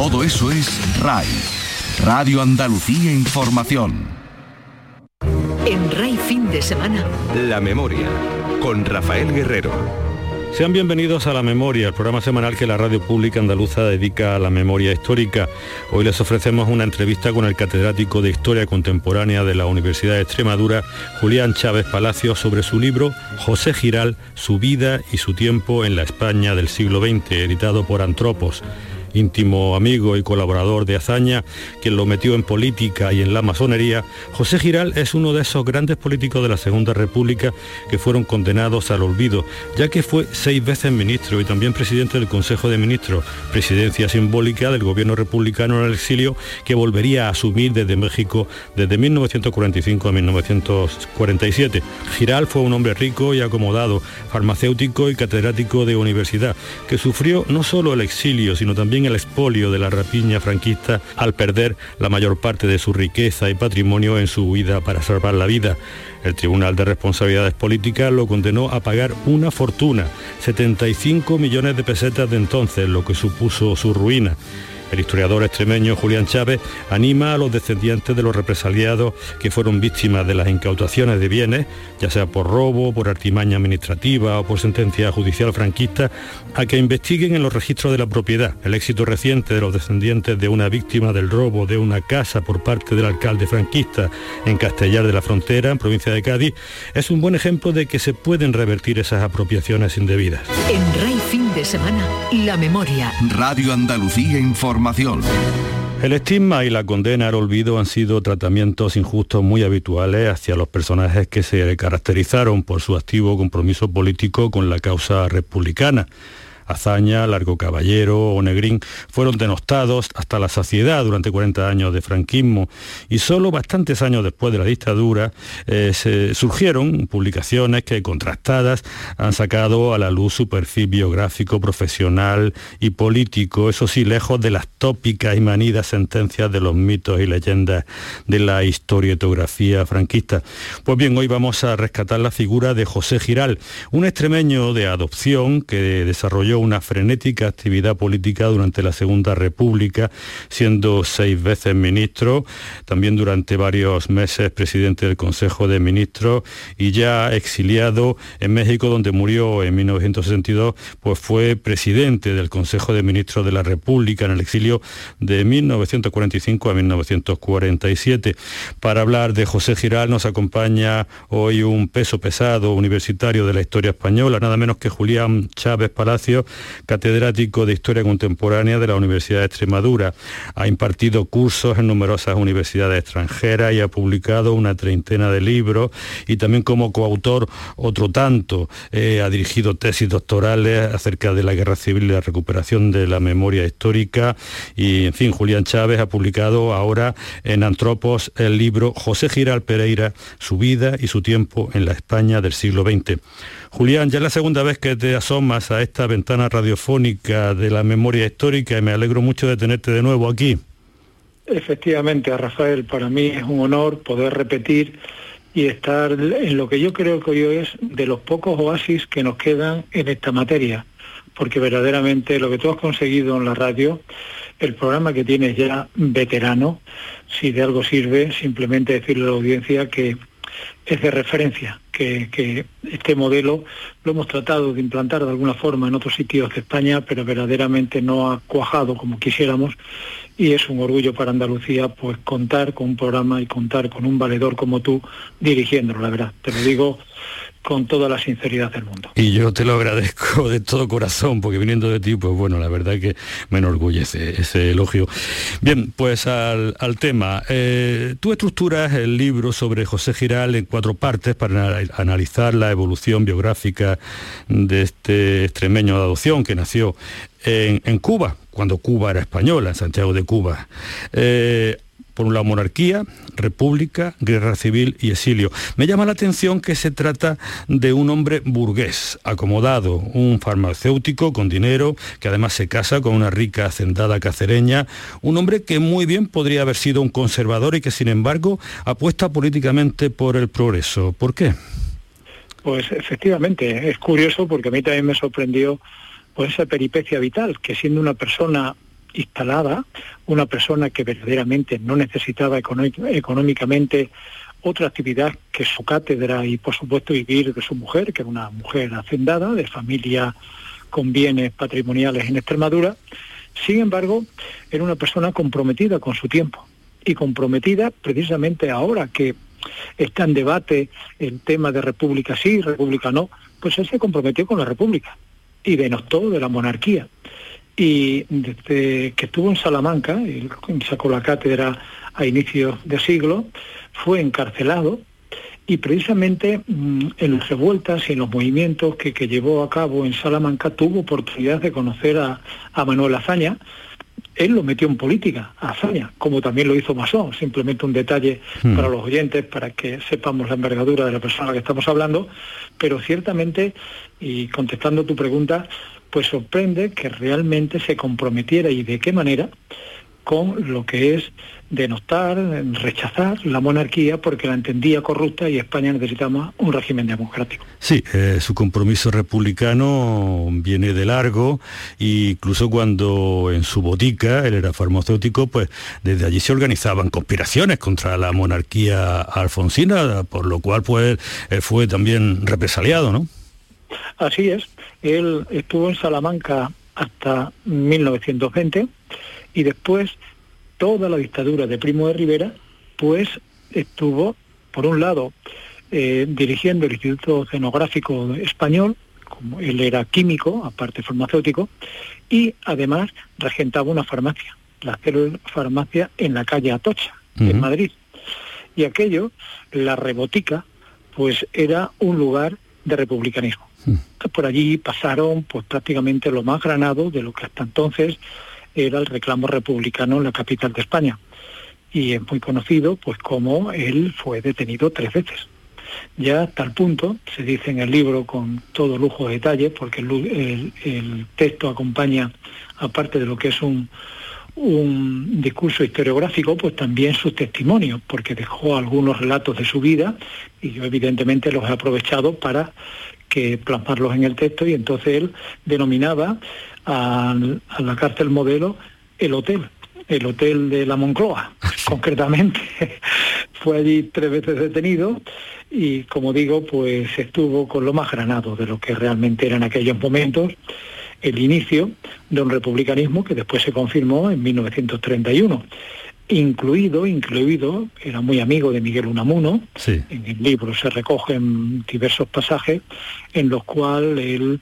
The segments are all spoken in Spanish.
Todo eso es RAI, Radio Andalucía Información. En RAI fin de semana. La memoria, con Rafael Guerrero. Sean bienvenidos a La Memoria, el programa semanal que la radio pública andaluza dedica a la memoria histórica. Hoy les ofrecemos una entrevista con el catedrático de Historia Contemporánea de la Universidad de Extremadura, Julián Chávez Palacio, sobre su libro José Giral, su vida y su tiempo en la España del siglo XX, editado por Antropos íntimo amigo y colaborador de Azaña, quien lo metió en política y en la masonería, José Giral es uno de esos grandes políticos de la Segunda República que fueron condenados al olvido, ya que fue seis veces ministro y también presidente del Consejo de Ministros, presidencia simbólica del gobierno republicano en el exilio que volvería a asumir desde México desde 1945 a 1947. Giral fue un hombre rico y acomodado, farmacéutico y catedrático de universidad, que sufrió no solo el exilio, sino también el expolio de la rapiña franquista al perder la mayor parte de su riqueza y patrimonio en su huida para salvar la vida. El Tribunal de Responsabilidades Políticas lo condenó a pagar una fortuna, 75 millones de pesetas de entonces, lo que supuso su ruina. El historiador extremeño Julián Chávez anima a los descendientes de los represaliados que fueron víctimas de las incautaciones de bienes, ya sea por robo, por artimaña administrativa o por sentencia judicial franquista, a que investiguen en los registros de la propiedad. El éxito reciente de los descendientes de una víctima del robo de una casa por parte del alcalde franquista en Castellar de la Frontera, en provincia de Cádiz, es un buen ejemplo de que se pueden revertir esas apropiaciones indebidas. En Rey Fin de Semana, La Memoria. Radio Andalucía Información. El estigma y la condena al olvido han sido tratamientos injustos muy habituales hacia los personajes que se caracterizaron por su activo compromiso político con la causa republicana. Azaña, Largo Caballero o Negrín fueron denostados hasta la saciedad durante 40 años de franquismo y solo bastantes años después de la dictadura eh, se surgieron publicaciones que contrastadas han sacado a la luz su perfil biográfico, profesional y político, eso sí, lejos de las tópicas y manidas sentencias de los mitos y leyendas de la historietografía franquista. Pues bien, hoy vamos a rescatar la figura de José Giral, un extremeño de adopción que desarrolló una frenética actividad política durante la Segunda República, siendo seis veces ministro, también durante varios meses presidente del Consejo de Ministros y ya exiliado en México, donde murió en 1962, pues fue presidente del Consejo de Ministros de la República en el exilio de 1945 a 1947. Para hablar de José Giral nos acompaña hoy un peso pesado universitario de la historia española, nada menos que Julián Chávez Palacio, catedrático de Historia Contemporánea de la Universidad de Extremadura. Ha impartido cursos en numerosas universidades extranjeras y ha publicado una treintena de libros y también como coautor otro tanto. Eh, ha dirigido tesis doctorales acerca de la guerra civil y la recuperación de la memoria histórica y, en fin, Julián Chávez ha publicado ahora en Antropos el libro José Giral Pereira, su vida y su tiempo en la España del siglo XX. Julián, ya es la segunda vez que te asomas a esta ventana radiofónica de la memoria histórica y me alegro mucho de tenerte de nuevo aquí. Efectivamente, Rafael, para mí es un honor poder repetir y estar en lo que yo creo que hoy es de los pocos oasis que nos quedan en esta materia, porque verdaderamente lo que tú has conseguido en la radio, el programa que tienes ya veterano, si de algo sirve, simplemente decirle a la audiencia que es de referencia, que, este modelo lo hemos tratado de implantar de alguna forma en otros sitios de España, pero verdaderamente no ha cuajado como quisiéramos y es un orgullo para Andalucía pues contar con un programa y contar con un valedor como tú dirigiéndolo, la verdad. Te lo digo con toda la sinceridad del mundo. Y yo te lo agradezco de todo corazón, porque viniendo de ti, pues bueno, la verdad que me enorgullece ese elogio. Bien, pues al, tema. Eh, tú estructuras el libro sobre José Giral en cuatro partes para analizar la evolución biográfica de este extremeño de adopción que nació en, Cuba, cuando Cuba era española, en Santiago de Cuba. Eh, por un lado monarquía, república, guerra civil y exilio. Me llama la atención que se trata de un hombre burgués, acomodado, un farmacéutico con dinero, que además se casa con una rica hacendada cacereña, un hombre que muy bien podría haber sido un conservador y que sin embargo apuesta políticamente por el progreso. ¿Por qué? Pues efectivamente, es curioso porque a mí también me sorprendió pues esa peripecia vital, que siendo una persona instalada, una persona que verdaderamente no necesitaba económicamente otra actividad que su cátedra y por supuesto vivir de su mujer, que era una mujer hacendada, de familia con bienes patrimoniales en Extremadura. Sin embargo, era una persona comprometida con su tiempo y comprometida precisamente ahora que está en debate el tema de república sí, república no, pues él se comprometió con la república y denostó de la monarquía. Y desde que estuvo en Salamanca, y sacó la cátedra a inicios de siglo, fue encarcelado y precisamente mm, en las revueltas y en los movimientos que, llevó a cabo en Salamanca tuvo oportunidad de conocer a, Manuel Azaña. Él lo metió en política, a Azaña, como también lo hizo Masón. Simplemente un detalle hmm. para los oyentes, para que sepamos la envergadura de la persona que estamos hablando. Pero ciertamente, y contestando tu pregunta, pues sorprende que realmente se comprometiera y de qué manera con lo que es denostar, rechazar la monarquía porque la entendía corrupta y España necesitaba un régimen democrático. Sí, eh, su compromiso republicano viene de largo e incluso cuando en su botica, él era farmacéutico, pues desde allí se organizaban conspiraciones contra la monarquía alfonsina, por lo cual pues fue también represaliado, ¿no? Así es, él estuvo en Salamanca hasta 1920 y después toda la dictadura de Primo de Rivera, pues estuvo, por un lado, eh, dirigiendo el Instituto Oceanográfico Español, como él era químico, aparte farmacéutico, y además regentaba una farmacia, la farmacia en la calle Atocha, en Madrid. Y aquello, la rebotica, pues era un lugar de republicanismo. Por allí pasaron pues prácticamente lo más granado de lo que hasta entonces era el reclamo republicano en la capital de España. Y es muy conocido pues como él fue detenido tres veces. Ya a tal punto, se dice en el libro con todo lujo de detalles, porque el, texto acompaña, aparte de lo que es un, un discurso historiográfico, pues también sus testimonios, porque dejó algunos relatos de su vida y yo evidentemente los he aprovechado para que plasmarlos en el texto y entonces él denominaba a, la cárcel modelo el hotel, el hotel de la Moncloa, concretamente. Fue allí tres veces detenido y, como digo, pues estuvo con lo más granado de lo que realmente era en aquellos momentos el inicio de un republicanismo que después se confirmó en 1931 incluido, incluido, era muy amigo de Miguel Unamuno, en el libro se recogen diversos pasajes en los cuales él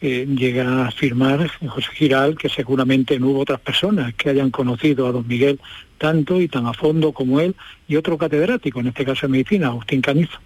eh, llega a afirmar, José Giral, que seguramente no hubo otras personas que hayan conocido a don Miguel tanto y tan a fondo como él y otro catedrático, en este caso de medicina, Agustín Canizo.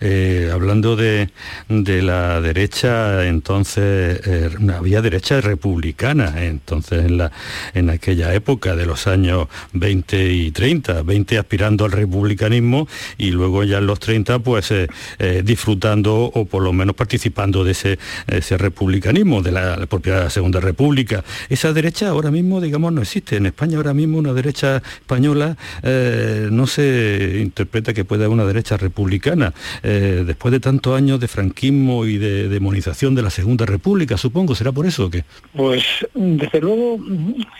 Eh, hablando de, la derecha, entonces eh, había derecha republicana, entonces en, la, en aquella época de los años 20 y 30, 20 aspirando al republicanismo y luego ya en los 30 pues eh, disfrutando o por lo menos participando de ese, ese republicanismo, de la, propia Segunda República. Esa derecha ahora mismo, digamos, no existe. En España ahora mismo una derecha española no se interpreta que pueda una derecha republicana eh, después de tantos años de franquismo y de demonización de la Segunda República, supongo, ¿será por eso o qué? Pues desde luego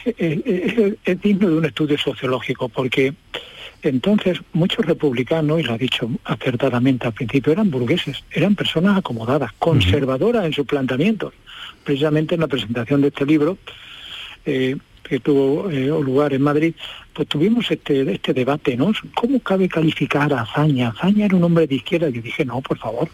eh, eh, es, digno de un estudio sociológico, porque entonces muchos republicanos, y lo ha dicho acertadamente al principio, eran burgueses, eran personas acomodadas, conservadoras en sus planteamientos. Precisamente en la presentación de este libro, que tuvo lugar en Madrid, pues tuvimos este, este debate, ¿no? ¿Cómo cabe calificar a Azaña? Azaña era un hombre de izquierda. Yo dije, no, por favor.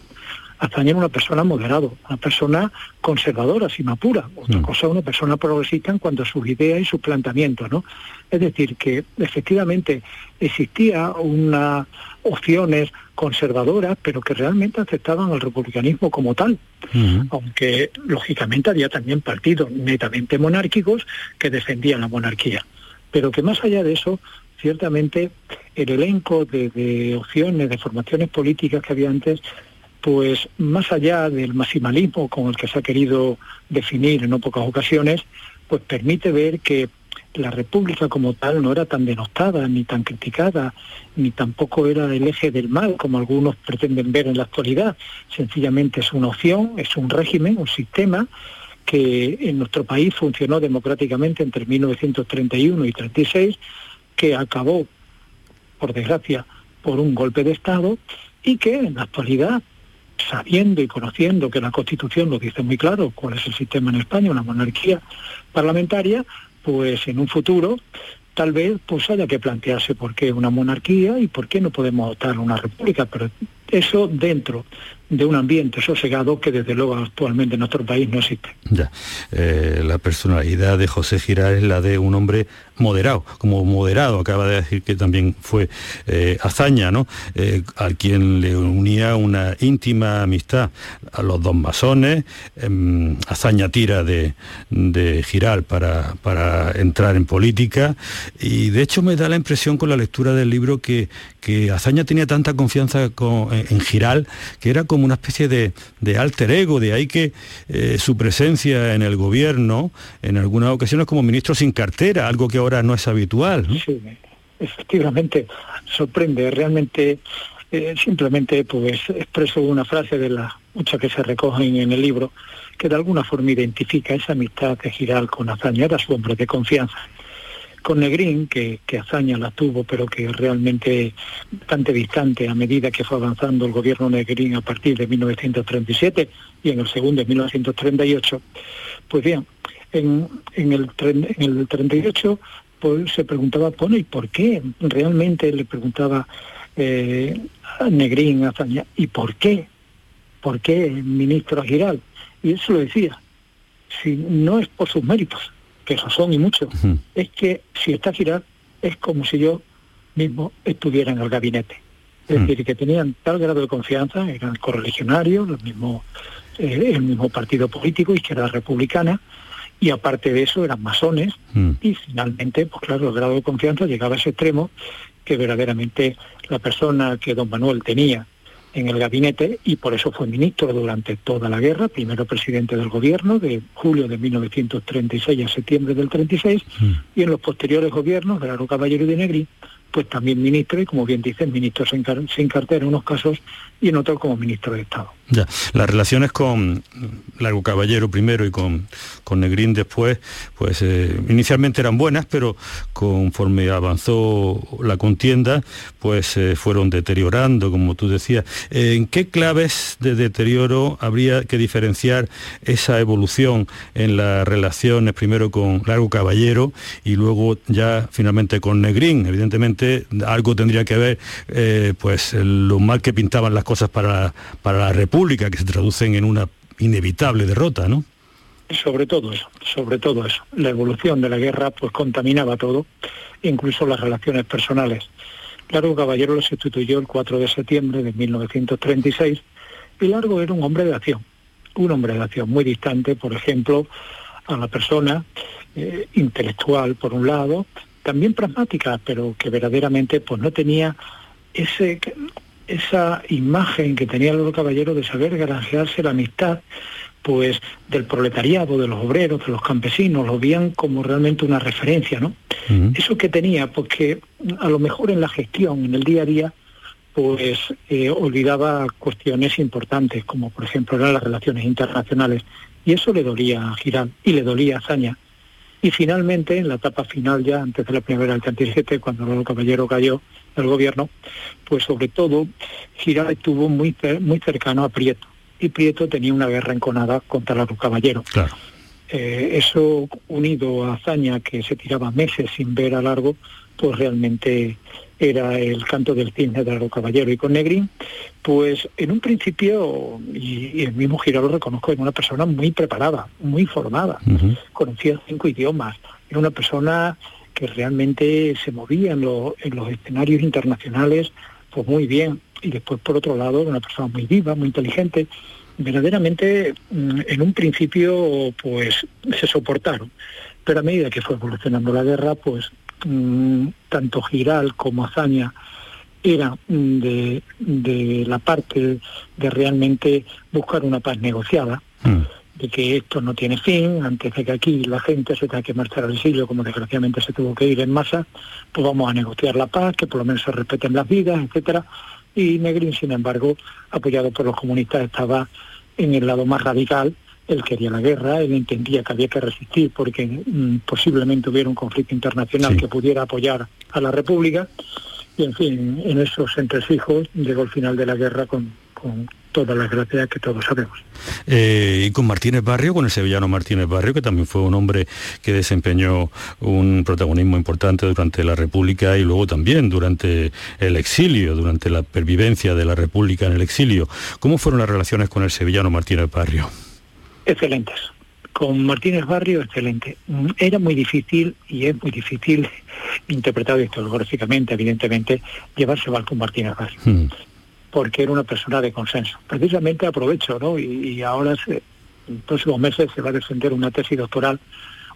Azaña era una persona moderada, una persona conservadora, sin apura. Otra mm. cosa, una persona progresista en cuanto a sus ideas y sus planteamientos, ¿no? Es decir, que efectivamente existía unas opciones conservadoras, pero que realmente aceptaban el republicanismo como tal. Mm. Aunque, lógicamente, había también partidos netamente monárquicos que defendían la monarquía pero que más allá de eso, ciertamente el elenco de, opciones, de formaciones políticas que había antes, pues más allá del maximalismo con el que se ha querido definir en no pocas ocasiones, pues permite ver que la República como tal no era tan denostada, ni tan criticada, ni tampoco era el eje del mal, como algunos pretenden ver en la actualidad. Sencillamente es una opción, es un régimen, un sistema que en nuestro país funcionó democráticamente entre 1931 y 36, que acabó, por desgracia, por un golpe de Estado y que en la actualidad, sabiendo y conociendo que la Constitución lo dice muy claro, cuál es el sistema en España, una monarquía parlamentaria, pues en un futuro tal vez pues haya que plantearse por qué una monarquía y por qué no podemos votar una república, pero eso dentro de un ambiente sosegado que desde luego actualmente en nuestro país no existe. Ya, eh, la personalidad de José Giral es la de un hombre moderado, como moderado, acaba de decir que también fue eh, hazaña, ¿no? Eh, al quien le unía una íntima amistad a los dos masones, em, hazaña tira de, de Giral para, para entrar en política y de hecho me da la impresión con la lectura del libro que, que Azaña tenía tanta confianza en, Giral que era como una especie de, alter ego, de ahí que eh, su presencia en el gobierno, en algunas ocasiones como ministro sin cartera, algo que ahora no es habitual. Sí, efectivamente, sorprende, realmente eh, simplemente pues expreso una frase de las muchas que se recogen en el libro que de alguna forma identifica esa amistad de Giral con Azaña, era su hombre de confianza con Negrín, que, que hazaña la tuvo, pero que realmente bastante distante a medida que fue avanzando el gobierno Negrín a partir de 1937 y en el segundo de 1938, pues bien, en, en, el, en el 38 pues, se preguntaba, bueno, ¿y por qué? Realmente le preguntaba eh, a Negrín, Azaña, ¿y por qué? ¿Por qué ministro Giral? Y eso lo decía, si no es por sus méritos, que esos son y muchos, es que si está Giral es como si yo mismo estuviera en el gabinete. Es decir, que tenían tal grado de confianza, eran correligionarios, el mismo, eh, el mismo partido político, izquierda republicana, y aparte de eso eran masones, y finalmente, pues claro, el grado de confianza llegaba a ese extremo que verdaderamente la persona que don Manuel tenía en el gabinete y por eso fue ministro durante toda la guerra, primero presidente del gobierno de julio de 1936 a septiembre del 36 mm. y en los posteriores gobiernos de Laro Caballero y de Negri, pues también ministro y como bien dicen, ministro sin, sin cartera en unos casos y en otros como ministro de Estado. Ya, las relaciones con Largo Caballero primero y con, con Negrín después, pues eh, inicialmente eran buenas, pero conforme avanzó la contienda, pues eh, fueron deteriorando, como tú decías. ¿En qué claves de deterioro habría que diferenciar esa evolución en las relaciones primero con Largo Caballero y luego ya finalmente con Negrín? Evidentemente algo tendría que ver eh, pues lo mal que pintaban las cosas para, para la República que se traducen en una inevitable derrota, ¿no? Sobre todo eso, sobre todo eso. La evolución de la guerra pues contaminaba todo, incluso las relaciones personales. Largo Caballero lo sustituyó el 4 de septiembre de 1936 y Largo era un hombre de acción, un hombre de acción muy distante, por ejemplo, a la persona eh, intelectual por un lado, también pragmática, pero que verdaderamente pues no tenía ese esa imagen que tenía el caballero de saber granjearse la amistad pues del proletariado, de los obreros, de los campesinos, lo veían como realmente una referencia, ¿no? Eso que tenía, porque a lo mejor en la gestión, en el día a día, pues eh, olvidaba cuestiones importantes, como por ejemplo eran las relaciones internacionales, y eso le dolía a Girán y le dolía a Zaña. Y finalmente, en la etapa final ya, antes de la primavera del 37, cuando el caballero cayó, del gobierno, pues sobre todo Giral estuvo muy, muy cercano a Prieto y Prieto tenía una guerra enconada contra Largo Caballero. Claro. Eh, eso unido a Hazaña, que se tiraba meses sin ver a Largo, pues realmente era el canto del cisne de Largo Caballero. Y con Negrín, pues en un principio, y, el mismo Giral lo reconozco, era una persona muy preparada, muy formada, conocía cinco idiomas, era una persona que realmente se movía en, los escenarios internacionales pues muy bien. Y después, por otro lado, una persona muy viva, muy inteligente. Verdaderamente, mm, en un principio, pues se soportaron. Pero a medida que fue evolucionando la guerra, pues mm, tanto Giral como Azaña eran mm, de, de, la parte de realmente buscar una paz negociada de que esto no tiene fin, antes de que aquí la gente se tenga que marchar al exilio, como desgraciadamente se tuvo que ir en masa, pues vamos a negociar la paz, que por lo menos se respeten las vidas, etcétera. Y Negrín, sin embargo, apoyado por los comunistas, estaba en el lado más radical él quería la guerra, él entendía que había que resistir porque mm, posiblemente hubiera un conflicto internacional que pudiera apoyar a la República. Y en fin, en esos entresijos llegó el final de la guerra con, con todas las gracias que todos sabemos. Eh, y con Martínez Barrio, con el sevillano Martínez Barrio, que también fue un hombre que desempeñó un protagonismo importante durante la República y luego también durante el exilio, durante la pervivencia de la República en el exilio. ¿Cómo fueron las relaciones con el sevillano Martínez Barrio? Excelentes. Con Martínez Barrio, excelente. Era muy difícil, y es muy difícil, interpretado historiográficamente, evidentemente, llevarse mal con Martínez Barrio. Hmm porque era una persona de consenso. Precisamente aprovecho, ¿no? Y, ahora, en los próximos meses, se va a defender una tesis doctoral,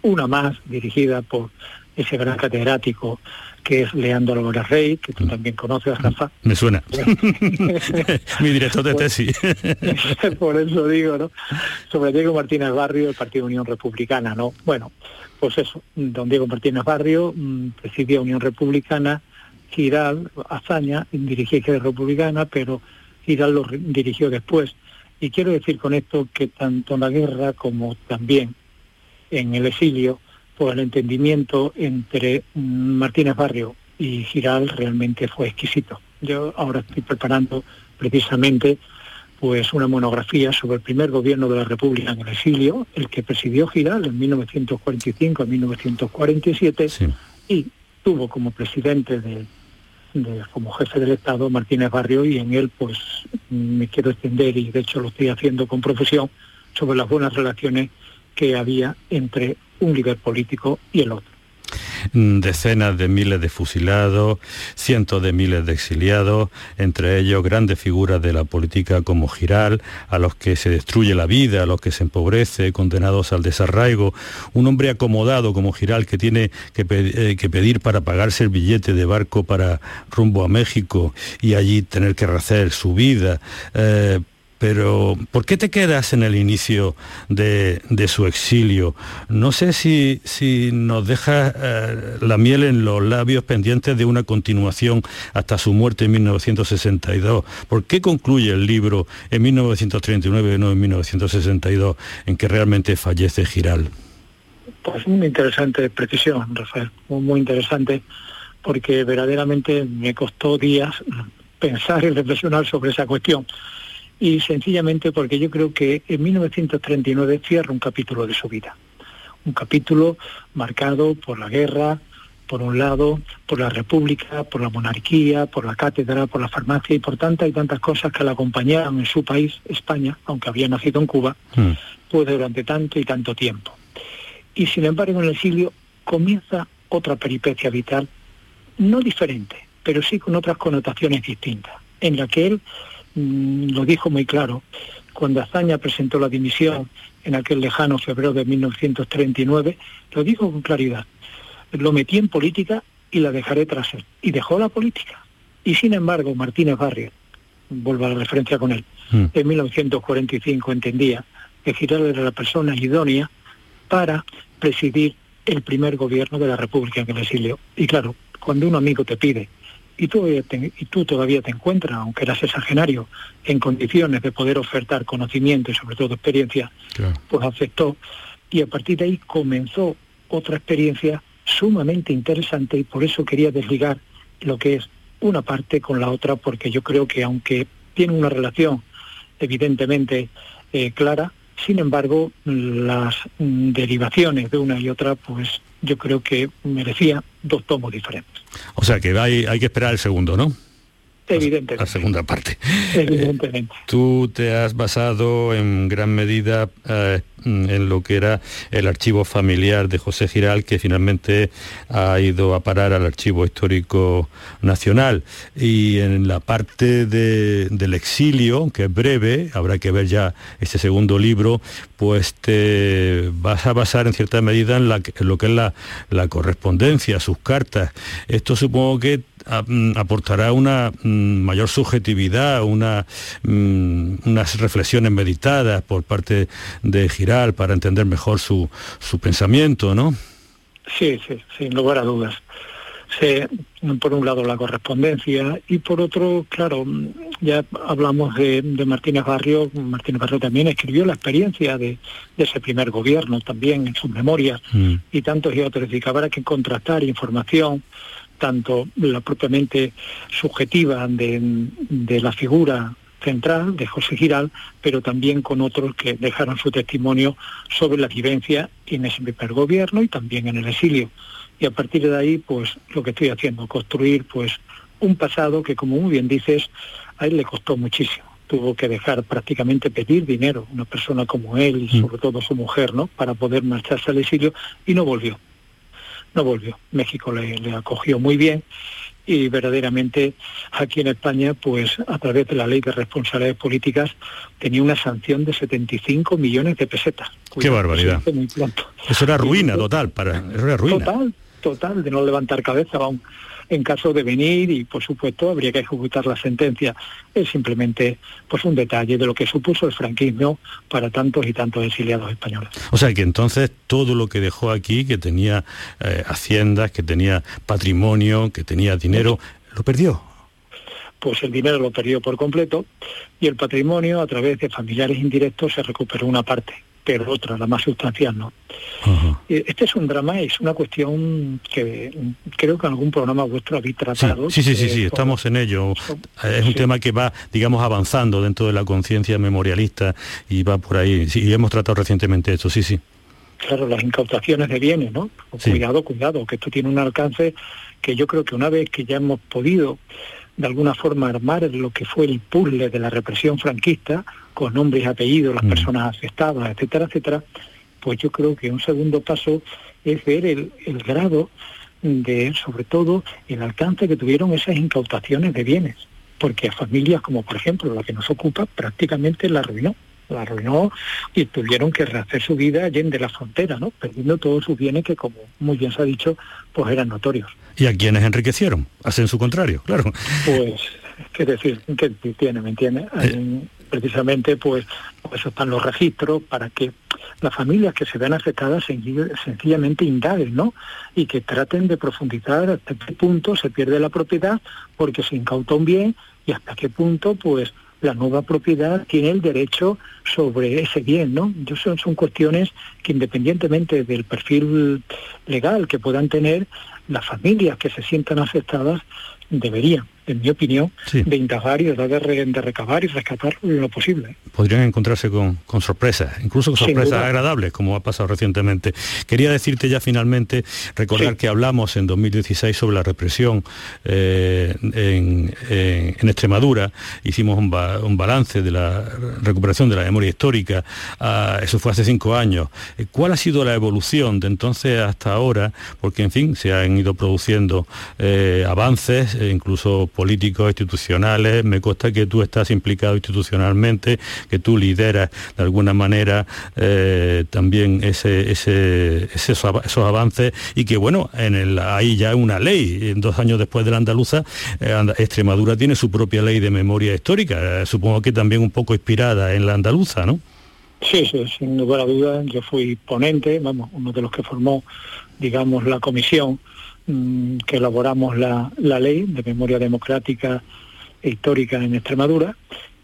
una más, dirigida por ese gran catedrático que es Leandro Álvarez Rey, que tú mm. también conoces, Rafa. Me suena. Mi director de tesis. por eso digo, ¿no? Sobre Diego Martínez Barrio, el Partido Unión Republicana, ¿no? Bueno, pues eso, don Diego Martínez Barrio mm, presidió Unión Republicana, Giral, Azaña, dirigía Izquierda Republicana, pero Giral lo dirigió después. Y quiero decir con esto que tanto en la guerra como también en el exilio, pues el entendimiento entre Martínez Barrio y Giral realmente fue exquisito. Yo ahora estoy preparando precisamente pues una monografía sobre el primer gobierno de la República en el exilio, el que presidió Giral en 1945 a 1947 y tuvo como presidente de, como jefe del Estado Martínez Barrio y en él pues me quiero extender y de hecho lo estoy haciendo con profesión sobre las buenas relaciones que había entre un líder político y el otro. Mm, decenas de miles de fusilados, cientos de miles de exiliados, entre ellos grandes figuras de la política como Giral, a los que se destruye la vida, a los que se empobrece, condenados al desarraigo, un hombre acomodado como Giral que tiene que, eh, pedir para pagarse el billete de barco para rumbo a México y allí tener que rehacer su vida. Eh, pero ¿por qué te quedas en el inicio de, su exilio? No sé si, nos deja eh, la miel en los labios pendientes de una continuación hasta su muerte en 1962. ¿Por qué concluye el libro en 1939 y no en 1962 en que realmente fallece Giral? Pues muy interesante precisión, Rafael, muy interesante, porque verdaderamente me costó días pensar y reflexionar sobre esa cuestión y sencillamente porque yo creo que en 1939 cierra un capítulo de su vida, un capítulo marcado por la guerra, por un lado, por la república, por la monarquía, por la cátedra, por la farmacia y por tantas y tantas cosas que la acompañaron en su país, España, aunque había nacido en Cuba, mm. pues durante tanto y tanto tiempo. Y sin embargo en el exilio comienza otra peripecia vital, no diferente, pero sí con otras connotaciones distintas, en la que él Mm, lo dijo muy claro. Cuando Azaña presentó la dimisión en aquel lejano febrero de 1939, lo dijo con claridad. Lo metí en política y la dejaré tras él. Y dejó la política. Y sin embargo, Martínez Barrio, vuelvo a la referencia con él, mm. en 1945 entendía que Giral era la persona idónea para presidir el primer gobierno de la República en el exilio. Y claro, cuando un amigo te pide y tú, y tú todavía te encuentras, aunque eras exagenario, en condiciones de poder ofertar conocimiento y sobre todo experiencia, pues aceptó. Y a partir de ahí comenzó otra experiencia sumamente interesante y por eso quería desligar lo que es una parte con la otra, porque yo creo que aunque tiene una relación evidentemente eh, clara, sin embargo, las mm, derivaciones de una y otra, pues yo creo que merecía dos tomos diferentes. O sea que hay, hay que esperar el segundo, ¿no? Evidentemente. La segunda parte. Evidentemente. Eh, tú te has basado en gran medida eh, en lo que era el archivo familiar de José Giral, que finalmente ha ido a parar al Archivo Histórico Nacional. Y en la parte del exilio, que es breve, habrá que ver ya este segundo libro, pues te vas a basar en cierta medida en, lo que es la, la correspondencia, sus cartas. Esto supongo que Mm, aportará una mm, mayor subjetividad, una, mm, unas reflexiones meditadas por parte de Giral para entender mejor su, su pensamiento, ¿no? Sí, sí, sin lugar a dudas. por un lado la correspondencia y por otro, claro, ya hablamos de, Martínez Barrio, Martínez Barrio también escribió la experiencia de, ese primer gobierno también en sus memorias mm. y tantos y otros, y que habrá que contrastar información tanto la propiamente subjetiva de, la figura central de José Giral, pero también con otros que dejaron su testimonio sobre la vivencia en ese primer gobierno y también en el exilio. Y a partir de ahí, pues lo que estoy haciendo, construir pues un pasado que, como muy bien dices, a él le costó muchísimo. Tuvo que dejar prácticamente pedir dinero, una persona como él y mm. sobre todo su mujer, ¿no? Para poder marcharse al exilio y no volvió no volvió. México le, acogió muy bien y verdaderamente aquí en España, pues a través de la ley de responsabilidades políticas, tenía una sanción de 75 millones de pesetas. Qué barbaridad. Eso era ruina total, para, eso era ruina. Total, total, de no levantar cabeza, aún en caso de venir y por supuesto habría que ejecutar la sentencia. Es simplemente pues un detalle de lo que supuso el franquismo para tantos y tantos exiliados españoles. O sea que entonces todo lo que dejó aquí, que tenía eh, haciendas, que tenía patrimonio, que tenía dinero, lo perdió pues el dinero lo perdió por completo y el patrimonio a través de familiares indirectos se recuperó una parte pero otra, la más sustancial, ¿no? Este es un drama, es una cuestión que creo que en algún programa vuestro habéis tratado. Sí, sí, sí, sí, estamos en ello. Es un tema que va, digamos, avanzando dentro de la conciencia memorialista y va por ahí. Sí, y hemos tratado recientemente esto, sí, sí. Claro, las incautaciones de bienes, ¿no? Cuidado, cuidado, que esto tiene un alcance que yo creo que una vez que ya hemos podido de alguna forma armar lo que fue el puzzle de la represión franquista, con nombres y apellidos, las mm. personas afectadas, etcétera, etcétera, pues yo creo que un segundo paso es ver el, grado de, sobre todo, el alcance que tuvieron esas incautaciones de bienes, porque a familias como por ejemplo la que nos ocupa prácticamente la arruinó la arruinó y tuvieron que rehacer su vida allí de la frontera, ¿no? Perdiendo todos sus bienes que, como muy bien se ha dicho, pues eran notorios. ¿Y a quienes enriquecieron? Hacen su contrario, claro. Pues, qué decir, ¿qué tiene, me entiende? Eh, precisamente pues eso están los registros para que las familias que se ven afectadas sencillamente indaguen, ¿no? Y que traten de profundizar hasta qué punto se pierde la propiedad porque se incauta un bien y hasta qué punto pues la nueva propiedad tiene el derecho sobre ese bien, ¿no? Son, son cuestiones que independientemente del perfil legal que puedan tener, las familias que se sientan afectadas deberían en mi opinión, de indagar y de, de, recabar y rescatar lo posible. Podrían encontrarse con, sorpresas, incluso con sorpresas agradables, como ha pasado recientemente. Quería decirte ya finalmente, recordar que hablamos en 2016 sobre la represión eh, en, Extremadura, hicimos un, balance de la recuperación de la memoria histórica, ah, eso fue hace cinco años. Eh, ¿Cuál ha sido la evolución de entonces hasta ahora? Porque, en fin, se han ido produciendo eh, avances, incluso políticos, institucionales, me consta que tú estás implicado institucionalmente, que tú lideras de alguna manera eh, también ese, esos avances y que bueno, en el, hay ya una ley, dos años después de la andaluza, eh, Extremadura tiene su propia ley de memoria histórica, eh, supongo que también un poco inspirada en la andaluza, ¿no? Sí, sí, sin lugar a dudas, yo fui ponente, vamos, uno de los que formó, digamos, la comisión Mm, que elaboramos la, ley de memoria democrática e histórica en Extremadura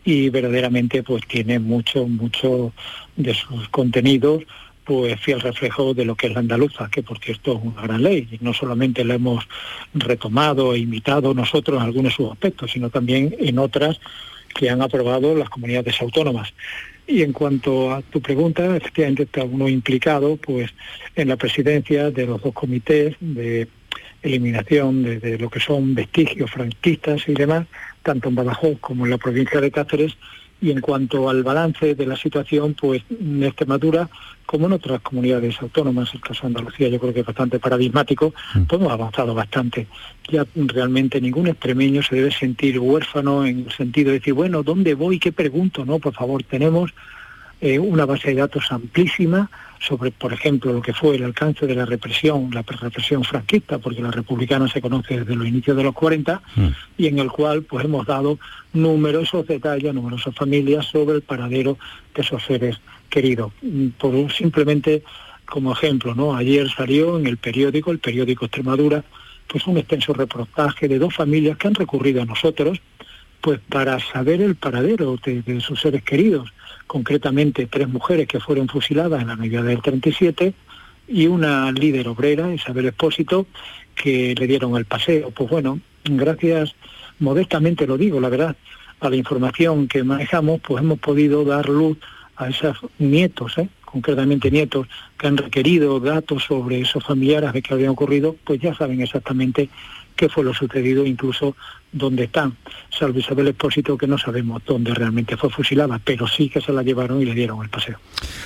y verdaderamente pues tiene mucho, mucho de sus contenidos pues fiel reflejo de lo que es la andaluza, que por cierto es una gran ley, y no solamente la hemos retomado e imitado nosotros en algunos de sus aspectos, sino también en otras que han aprobado las comunidades autónomas. Y en cuanto a tu pregunta, efectivamente está uno implicado pues en la presidencia de los dos comités de eliminación de, lo que son vestigios franquistas y demás, tanto en Badajoz como en la provincia de Cáceres, y en cuanto al balance de la situación, pues en Extremadura, como en otras comunidades autónomas, el caso de Andalucía yo creo que es bastante paradigmático, mm. pues hemos avanzado bastante. Ya realmente ningún extremeño se debe sentir huérfano en el sentido de decir, bueno, ¿dónde voy? ¿Qué pregunto? No, por favor, tenemos eh, una base de datos amplísima, sobre, por ejemplo, lo que fue el alcance de la represión, la represión franquista, porque la republicana se conoce desde los inicios de los 40, mm. y en el cual pues hemos dado numerosos detalles, numerosas familias sobre el paradero de esos seres queridos. Mm, por simplemente como ejemplo, ¿no? Ayer salió en el periódico, el periódico Extremadura, pues un extenso reportaje de dos familias que han recurrido a nosotros pues para saber el paradero de, sus seres queridos, concretamente tres mujeres que fueron fusiladas en la Navidad del 37 y una líder obrera, Isabel Espósito, que le dieron el paseo. Pues bueno, gracias, modestamente lo digo, la verdad, a la información que manejamos, pues hemos podido dar luz a esos nietos, ¿eh? concretamente nietos, que han requerido datos sobre esos familiares de que habían ocurrido, pues ya saben exactamente qué fue lo sucedido, incluso dónde están, salvo Isabel Expósito, que no sabemos dónde realmente fue fusilada, pero sí que se la llevaron y le dieron el paseo.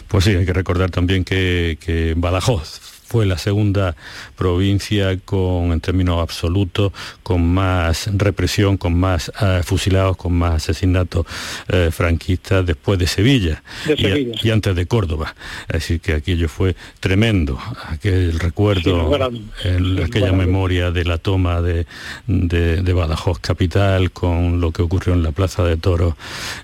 Pues sí, hay que recordar también que, que Badajoz fue la segunda provincia con, en términos absolutos, con más represión, con más eh, fusilados, con más asesinatos eh, franquistas después de Sevilla, y, antes de Córdoba. Es decir, que aquello fue tremendo, aquel recuerdo, aquella memoria de la toma de, de, Badajoz capital con lo que ocurrió en la Plaza de Toros,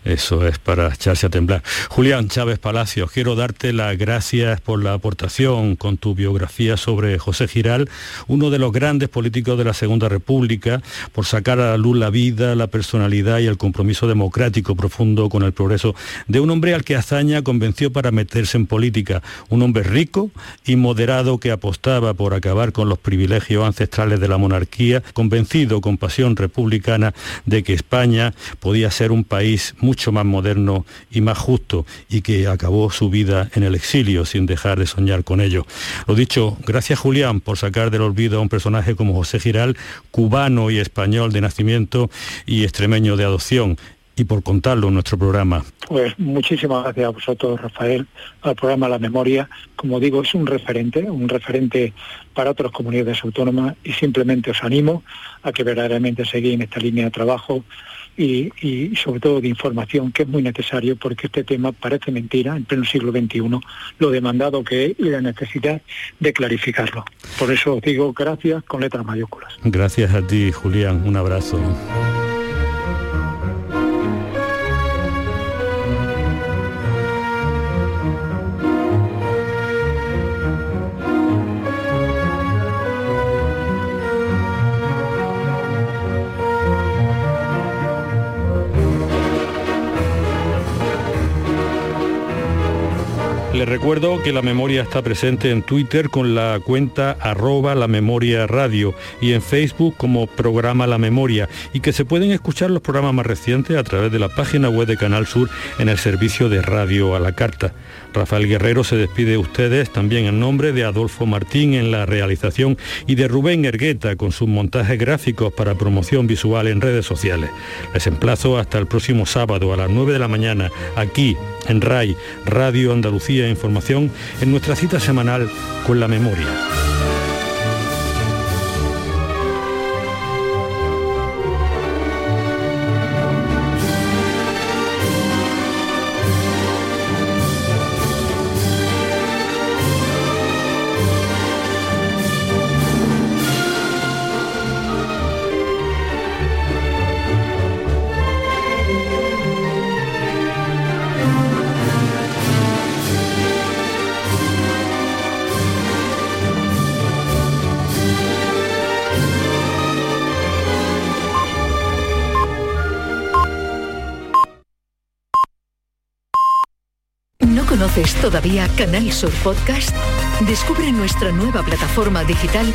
eso es para echarse a temblar. Julián Chávez Palacios, quiero darte las gracias por la aportación con tu biografía sobre José Giral, uno de los grandes políticos de la Segunda República, por sacar a la luz la vida, la personalidad y el compromiso democrático profundo con el progreso de un hombre al que Azaña convenció para meterse en política, un hombre rico y moderado que apostaba por acabar con los privilegios ancestrales de la monarquía, convencido con pasión republicana de que España podía ser un país mucho más moderno y más justo y que acabó su vida en el exilio sin dejar de soñar con ello. Lo dicho, gracias Julián por sacar del olvido a un personaje como José Giral, cubano y español de nacimiento y extremeño de adopción y por contarlo en nuestro programa. Pues muchísimas gracias a vosotros, Rafael, al programa La Memoria. Como digo, es un referente, un referente para otras comunidades autónomas y simplemente os animo a que verdaderamente seguís en esta línea de trabajo y, sobre todo de información, que es muy necesario porque este tema parece mentira en pleno siglo XXI, lo demandado que es y la necesidad de clarificarlo. Por eso os digo gracias con letras mayúsculas. Gracias a ti, Julián. Un abrazo. Les recuerdo que la memoria está presente en Twitter con la cuenta arroba la memoria radio y en Facebook como programa La Memoria y que se pueden escuchar los programas más recientes a través de la página web de Canal Sur en el servicio de radio a la carta. Rafael Guerrero se despide de ustedes también en nombre de Adolfo Martín en la realización y de Rubén Ergueta con sus montajes gráficos para promoción visual en redes sociales. Les emplazo hasta el próximo sábado a las 9 de la mañana aquí en RAI, Radio Andalucía Información, en nuestra cita semanal con la memoria. Todavía Canal Sur Podcast? Descubre nuestra nueva plataforma digital